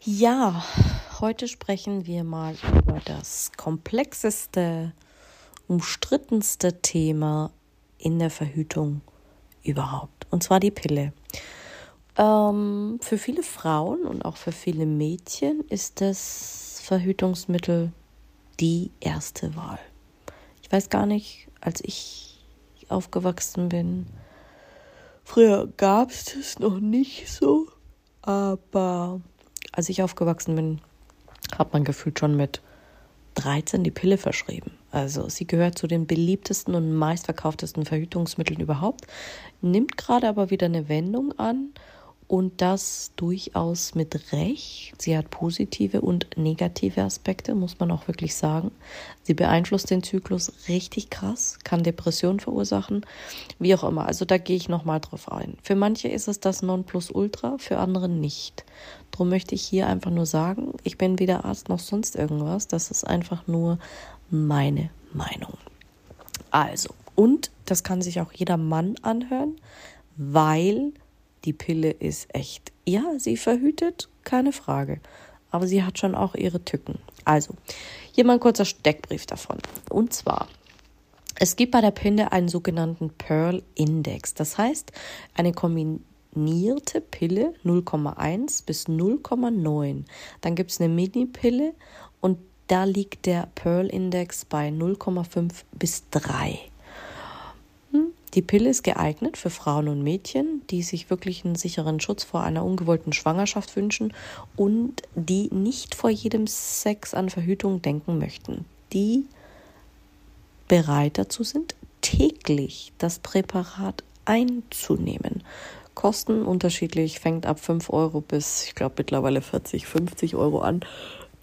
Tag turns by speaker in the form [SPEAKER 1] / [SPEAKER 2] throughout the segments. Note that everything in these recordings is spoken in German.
[SPEAKER 1] Ja, heute sprechen wir mal über das komplexeste, umstrittenste Thema in der Verhütung überhaupt. Und zwar die Pille. Ähm, für viele Frauen und auch für viele Mädchen ist das Verhütungsmittel die erste Wahl. Ich weiß gar nicht, als ich aufgewachsen bin, früher gab es das noch nicht so, aber als ich aufgewachsen bin, hat man gefühlt schon mit 13 die Pille verschrieben. Also sie gehört zu den beliebtesten und meistverkauftesten Verhütungsmitteln überhaupt, nimmt gerade aber wieder eine Wendung an und das durchaus mit Recht. Sie hat positive und negative Aspekte, muss man auch wirklich sagen. Sie beeinflusst den Zyklus richtig krass, kann Depressionen verursachen, wie auch immer. Also da gehe ich nochmal drauf ein. Für manche ist es das Nonplusultra, für andere nicht. Darum möchte ich hier einfach nur sagen, ich bin weder Arzt noch sonst irgendwas. Das ist einfach nur meine Meinung. Also, und das kann sich auch jeder Mann anhören, weil die Pille ist echt. Ja, sie verhütet, keine Frage. Aber sie hat schon auch ihre Tücken. Also, hier mal ein kurzer Steckbrief davon. Und zwar, es gibt bei der Pille einen sogenannten Pearl Index. Das heißt, eine kombinierte Pille 0,1 bis 0,9. Dann gibt es eine Mini-Pille und da liegt der Pearl Index bei 0,5 bis 3. Die Pille ist geeignet für Frauen und Mädchen, die sich wirklich einen sicheren Schutz vor einer ungewollten Schwangerschaft wünschen und die nicht vor jedem Sex an Verhütung denken möchten. Die bereit dazu sind, täglich das Präparat einzunehmen. Kosten unterschiedlich, fängt ab 5 Euro bis, ich glaube, mittlerweile 40, 50 Euro an.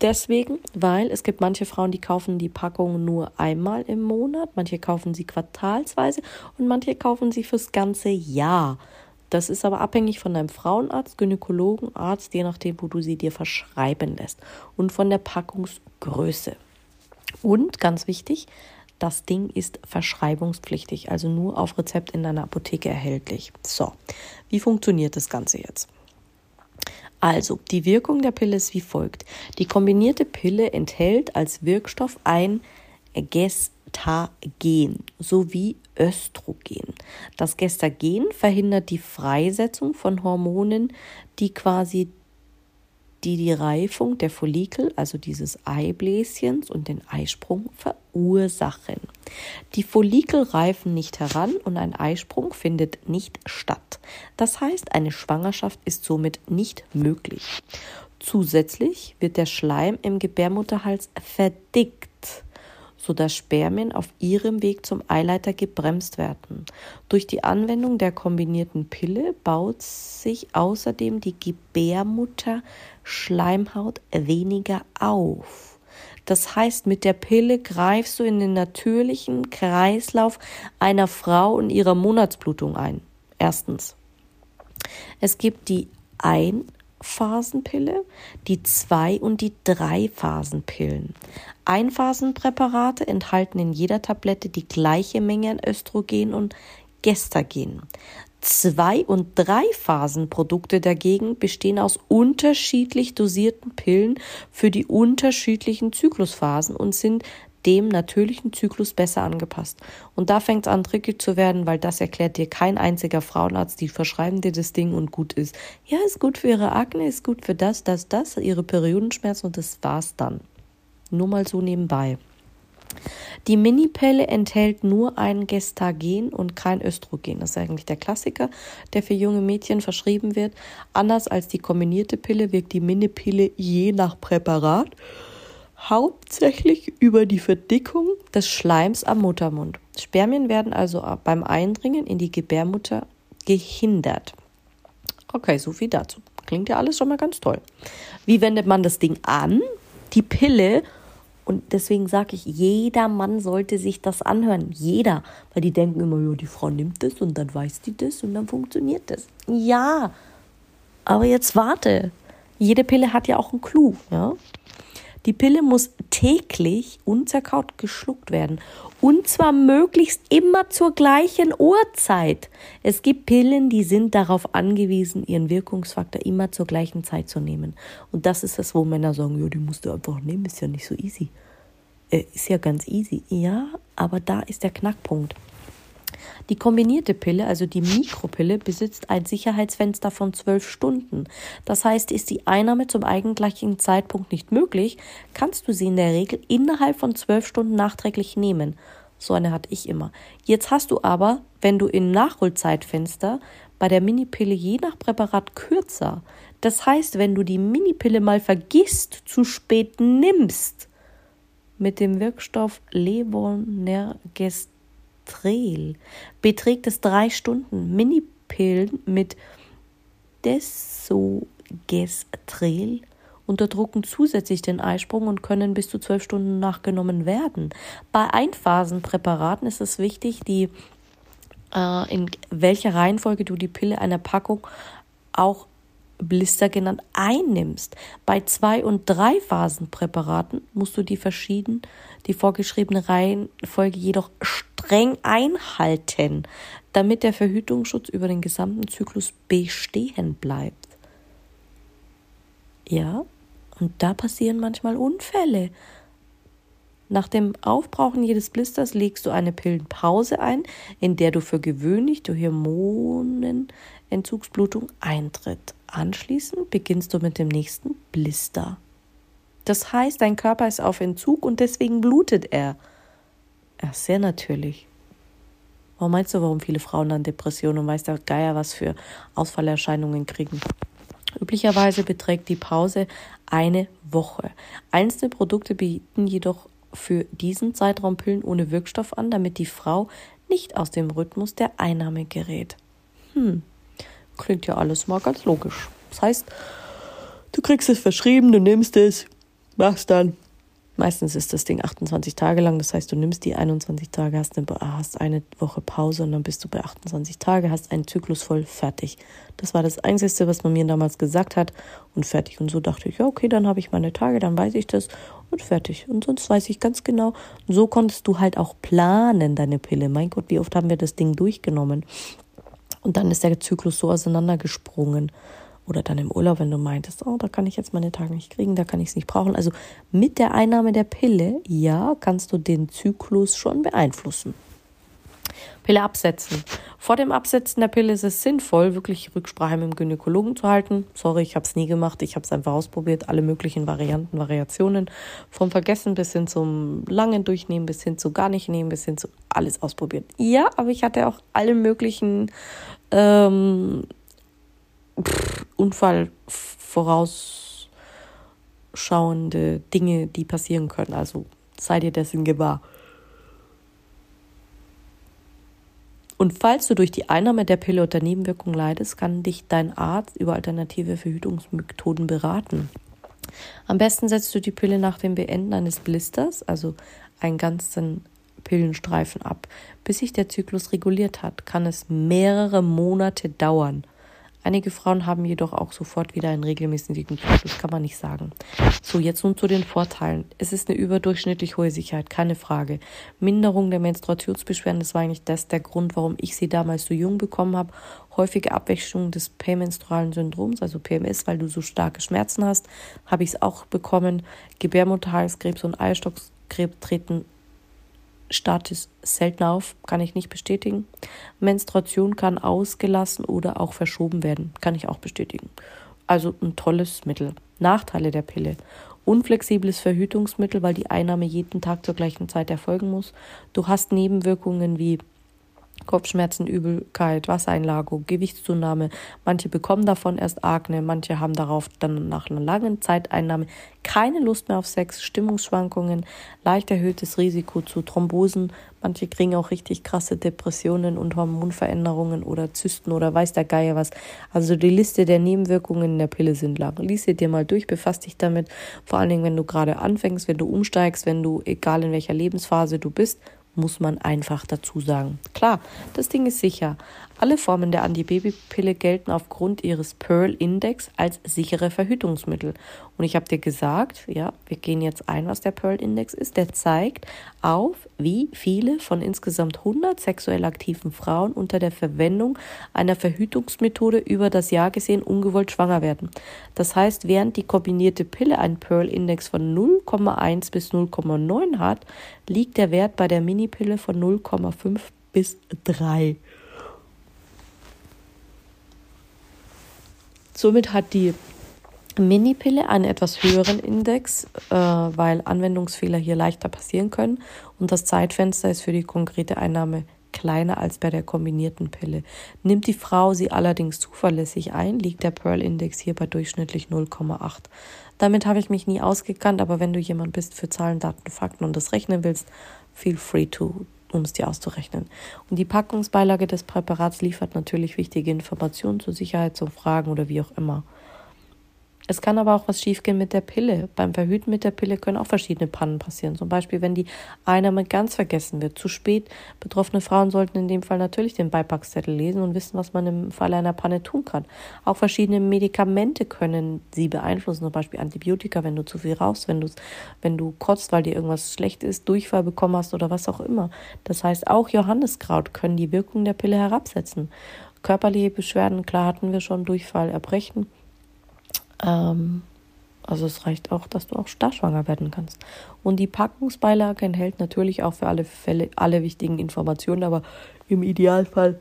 [SPEAKER 1] Deswegen, weil es gibt manche Frauen, die kaufen die Packung nur einmal im Monat, manche kaufen sie quartalsweise und manche kaufen sie fürs ganze Jahr. Das ist aber abhängig von deinem Frauenarzt, Gynäkologen, Arzt, je nachdem, wo du sie dir verschreiben lässt und von der Packungsgröße. Und ganz wichtig, das Ding ist verschreibungspflichtig, also nur auf Rezept in deiner Apotheke erhältlich. So, wie funktioniert das Ganze jetzt? Also, die Wirkung der Pille ist wie folgt. Die kombinierte Pille enthält als Wirkstoff ein Gestagen sowie Östrogen. Das Gestagen verhindert die Freisetzung von Hormonen, die quasi die die Reifung der Follikel, also dieses Eibläschens und den Eisprung verursachen. Die Follikel reifen nicht heran und ein Eisprung findet nicht statt. Das heißt, eine Schwangerschaft ist somit nicht möglich. Zusätzlich wird der Schleim im Gebärmutterhals verdickt sodass Spermien auf ihrem Weg zum Eileiter gebremst werden. Durch die Anwendung der kombinierten Pille baut sich außerdem die Gebärmutterschleimhaut weniger auf. Das heißt, mit der Pille greifst du in den natürlichen Kreislauf einer Frau und ihrer Monatsblutung ein. Erstens. Es gibt die ein Phasenpille, die Zwei- und die Drei-Phasenpillen. Einphasenpräparate enthalten in jeder Tablette die gleiche Menge an Östrogen und Gestagen. Zwei- und Drei-Phasenprodukte dagegen bestehen aus unterschiedlich dosierten Pillen für die unterschiedlichen Zyklusphasen und sind dem natürlichen Zyklus besser angepasst. Und da fängt es an, tricky zu werden, weil das erklärt dir kein einziger Frauenarzt, die verschreiben dir das Ding und gut ist. Ja, ist gut für ihre Akne, ist gut für das, das, das, ihre Periodenschmerzen und das war's dann. Nur mal so nebenbei. Die Minipelle enthält nur ein Gestagen und kein Östrogen. Das ist eigentlich der Klassiker, der für junge Mädchen verschrieben wird. Anders als die kombinierte Pille wirkt die Minipille je nach Präparat hauptsächlich über die Verdickung des Schleims am Muttermund. Spermien werden also beim Eindringen in die Gebärmutter gehindert. Okay, so viel dazu. Klingt ja alles schon mal ganz toll. Wie wendet man das Ding an? Die Pille und deswegen sage ich, jeder Mann sollte sich das anhören. Jeder. Weil die denken immer, ja, die Frau nimmt das und dann weiß die das und dann funktioniert das. Ja. Aber jetzt warte. Jede Pille hat ja auch einen Clou. Ja? Die Pille muss täglich unzerkaut geschluckt werden. Und zwar möglichst immer zur gleichen Uhrzeit. Es gibt Pillen, die sind darauf angewiesen, ihren Wirkungsfaktor immer zur gleichen Zeit zu nehmen. Und das ist das, wo Männer sagen, ja, die musst du einfach nehmen, ist ja nicht so easy. Äh, ist ja ganz easy. Ja, aber da ist der Knackpunkt. Die kombinierte Pille, also die Mikropille, besitzt ein Sicherheitsfenster von zwölf Stunden. Das heißt, ist die Einnahme zum eigentlichen Zeitpunkt nicht möglich, kannst du sie in der Regel innerhalb von zwölf Stunden nachträglich nehmen. So eine hatte ich immer. Jetzt hast du aber, wenn du im Nachholzeitfenster bei der Minipille je nach Präparat kürzer. Das heißt, wenn du die Minipille mal vergisst, zu spät nimmst, mit dem Wirkstoff Levonergest Desogestrel beträgt es drei Stunden. Minipillen mit Desogestrel unterdrücken zusätzlich den Eisprung und können bis zu zwölf Stunden nachgenommen werden. Bei Einphasenpräparaten ist es wichtig, die äh, in welcher Reihenfolge du die Pille einer Packung auch Blister genannt einnimmst. Bei zwei und drei Phasenpräparaten musst du die verschieden die vorgeschriebene Reihenfolge jedoch streng einhalten, damit der Verhütungsschutz über den gesamten Zyklus bestehen bleibt. Ja, und da passieren manchmal Unfälle. Nach dem Aufbrauchen jedes Blisters legst du eine Pillenpause ein, in der du für gewöhnlich durch Hormonenentzugsblutung eintritt. Anschließend beginnst du mit dem nächsten Blister. Das heißt, dein Körper ist auf Entzug und deswegen blutet er. Ja, sehr natürlich. Warum meinst du, warum viele Frauen dann Depressionen und weiß der Geier was für Ausfallerscheinungen kriegen? Üblicherweise beträgt die Pause eine Woche. Einzelne Produkte bieten jedoch für diesen Zeitraum Pillen ohne Wirkstoff an, damit die Frau nicht aus dem Rhythmus der Einnahme gerät. Hm, klingt ja alles mal ganz logisch. Das heißt, du kriegst es verschrieben, du nimmst es, machst dann. Meistens ist das Ding 28 Tage lang, das heißt, du nimmst die 21 Tage, hast eine, hast eine Woche Pause und dann bist du bei 28 Tage, hast einen Zyklus voll fertig. Das war das Einzige, was man mir damals gesagt hat und fertig. Und so dachte ich, ja, okay, dann habe ich meine Tage, dann weiß ich das und fertig. Und sonst weiß ich ganz genau. Und so konntest du halt auch planen, deine Pille. Mein Gott, wie oft haben wir das Ding durchgenommen? Und dann ist der Zyklus so auseinandergesprungen oder dann im Urlaub, wenn du meintest, oh, da kann ich jetzt meine Tage nicht kriegen, da kann ich es nicht brauchen. Also mit der Einnahme der Pille, ja, kannst du den Zyklus schon beeinflussen. Pille absetzen. Vor dem Absetzen der Pille ist es sinnvoll, wirklich Rücksprache mit dem Gynäkologen zu halten. Sorry, ich habe es nie gemacht. Ich habe es einfach ausprobiert. Alle möglichen Varianten, Variationen. Vom Vergessen bis hin zum langen Durchnehmen, bis hin zu gar nicht nehmen, bis hin zu alles ausprobiert. Ja, aber ich hatte auch alle möglichen ähm, Unfall vorausschauende Dinge, die passieren können. Also sei dir dessen gewahr. Und falls du durch die Einnahme der Pille unter Nebenwirkungen leidest, kann dich dein Arzt über alternative Verhütungsmethoden beraten. Am besten setzt du die Pille nach dem Beenden eines Blisters, also einen ganzen Pillenstreifen ab. Bis sich der Zyklus reguliert hat, kann es mehrere Monate dauern. Einige Frauen haben jedoch auch sofort wieder einen regelmäßigen Zyklus, kann man nicht sagen. So, jetzt nun zu den Vorteilen. Es ist eine überdurchschnittlich hohe Sicherheit, keine Frage. Minderung der Menstruationsbeschwerden, das war eigentlich das der Grund, warum ich sie damals so jung bekommen habe. Häufige Abwechslung des prämenstrualen Syndroms, also PMS, weil du so starke Schmerzen hast, habe ich es auch bekommen. Gebärmutterhalskrebs und Eierstockskrebs treten Status selten auf, kann ich nicht bestätigen. Menstruation kann ausgelassen oder auch verschoben werden, kann ich auch bestätigen. Also ein tolles Mittel. Nachteile der Pille. Unflexibles Verhütungsmittel, weil die Einnahme jeden Tag zur gleichen Zeit erfolgen muss. Du hast Nebenwirkungen wie Kopfschmerzen, Übelkeit, Wassereinlagerung, Gewichtszunahme. Manche bekommen davon erst Akne, manche haben darauf dann nach einer langen Zeiteinnahme keine Lust mehr auf Sex, Stimmungsschwankungen, leicht erhöhtes Risiko zu Thrombosen. Manche kriegen auch richtig krasse Depressionen und Hormonveränderungen oder Zysten oder weiß der Geier was. Also die Liste der Nebenwirkungen in der Pille sind lang. Lies sie dir mal durch, befasst dich damit. Vor allen Dingen, wenn du gerade anfängst, wenn du umsteigst, wenn du, egal in welcher Lebensphase du bist, muss man einfach dazu sagen. Klar, das Ding ist sicher. Alle Formen der Antibabypille gelten aufgrund ihres Pearl-Index als sichere Verhütungsmittel. Und ich habe dir gesagt, ja, wir gehen jetzt ein, was der Pearl-Index ist. Der zeigt auf, wie viele von insgesamt 100 sexuell aktiven Frauen unter der Verwendung einer Verhütungsmethode über das Jahr gesehen ungewollt schwanger werden. Das heißt, während die kombinierte Pille einen Pearl-Index von 0,1 bis 0,9 hat, liegt der Wert bei der Minipille von 0,5 bis 3. Somit hat die Minipille einen etwas höheren Index, äh, weil Anwendungsfehler hier leichter passieren können und das Zeitfenster ist für die konkrete Einnahme kleiner als bei der kombinierten Pille. Nimmt die Frau sie allerdings zuverlässig ein, liegt der Pearl-Index hier bei durchschnittlich 0,8. Damit habe ich mich nie ausgekannt, aber wenn du jemand bist für Zahlen, Daten, Fakten und das rechnen willst, feel free to um es dir auszurechnen. Und die Packungsbeilage des Präparats liefert natürlich wichtige Informationen zur Sicherheit, zum Fragen oder wie auch immer. Es kann aber auch was schiefgehen mit der Pille. Beim Verhüten mit der Pille können auch verschiedene Pannen passieren. Zum Beispiel, wenn die Einnahme ganz vergessen wird, zu spät. Betroffene Frauen sollten in dem Fall natürlich den Beipackzettel lesen und wissen, was man im Falle einer Panne tun kann. Auch verschiedene Medikamente können sie beeinflussen, zum Beispiel Antibiotika, wenn du zu viel rauchst, wenn du, wenn du kotzt, weil dir irgendwas schlecht ist, Durchfall bekommen hast oder was auch immer. Das heißt, auch Johanniskraut können die Wirkung der Pille herabsetzen. Körperliche Beschwerden, klar hatten wir schon, Durchfall, Erbrechen ähm, also es reicht auch, dass du auch starschwanger werden kannst. Und die Packungsbeilage enthält natürlich auch für alle Fälle alle wichtigen Informationen, aber im Idealfall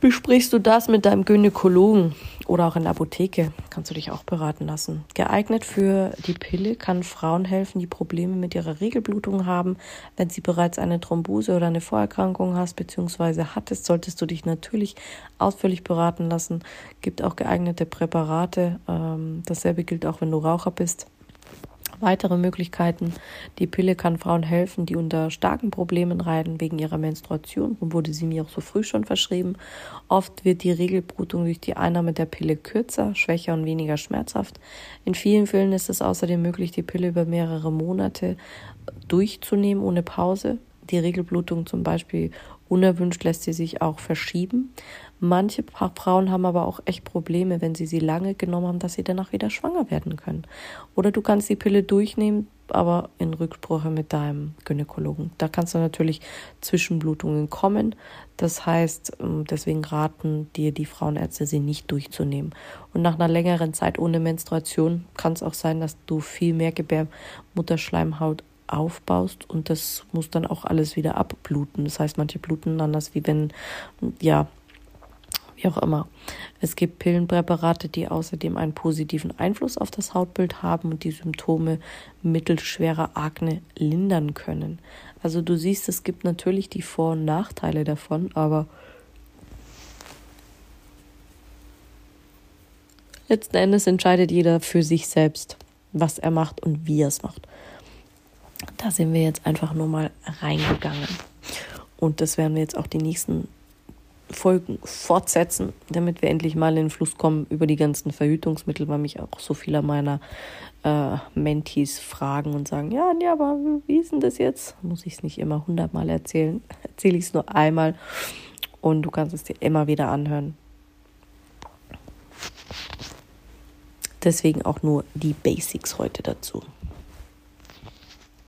[SPEAKER 1] besprichst du das mit deinem Gynäkologen oder auch in der Apotheke. Kannst du dich auch beraten lassen. Geeignet für die Pille kann Frauen helfen, die Probleme mit ihrer Regelblutung haben. Wenn sie bereits eine Thrombose oder eine Vorerkrankung hast bzw. hattest, solltest du dich natürlich ausführlich beraten lassen. Gibt auch geeignete Präparate. Ähm, dasselbe gilt auch, wenn du Raucher bist. Weitere Möglichkeiten. Die Pille kann Frauen helfen, die unter starken Problemen leiden wegen ihrer Menstruation. Und wurde sie mir auch so früh schon verschrieben. Oft wird die Regelblutung durch die Einnahme der Pille kürzer, schwächer und weniger schmerzhaft. In vielen Fällen ist es außerdem möglich, die Pille über mehrere Monate durchzunehmen ohne Pause. Die Regelblutung zum Beispiel unerwünscht lässt sie sich auch verschieben. Manche Frauen haben aber auch echt Probleme, wenn sie sie lange genommen haben, dass sie danach wieder schwanger werden können. Oder du kannst die Pille durchnehmen, aber in Rücksprache mit deinem Gynäkologen. Da kannst du natürlich Zwischenblutungen kommen. Das heißt, ähm, deswegen raten dir die Frauenärzte, sie nicht durchzunehmen. Und nach einer längeren Zeit ohne Menstruation kann es auch sein, dass du viel mehr Gebärmutterschleimhaut aufbaust und das muss dann auch alles wieder abbluten. Das heißt, manche bluten anders, wie wenn, ja, wie auch immer. Es gibt Pillenpräparate, die außerdem einen positiven Einfluss auf das Hautbild haben und die Symptome mittelschwerer Akne lindern können. Also du siehst, es gibt natürlich die Vor- und Nachteile davon, aber letzten Endes entscheidet jeder für sich selbst, was er macht und wie er es macht. Da sind wir jetzt einfach nur mal reingegangen. Und das werden wir jetzt auch die nächsten Folgen fortsetzen, damit wir endlich mal in den Fluss kommen über die ganzen Verhütungsmittel, weil mich auch so viele meiner äh, Mentees fragen und sagen, ja, ja, aber wie ist denn das jetzt? Muss ich es nicht immer hundertmal erzählen? Erzähle ich es nur einmal und du kannst es dir immer wieder anhören. Deswegen auch nur die Basics heute dazu.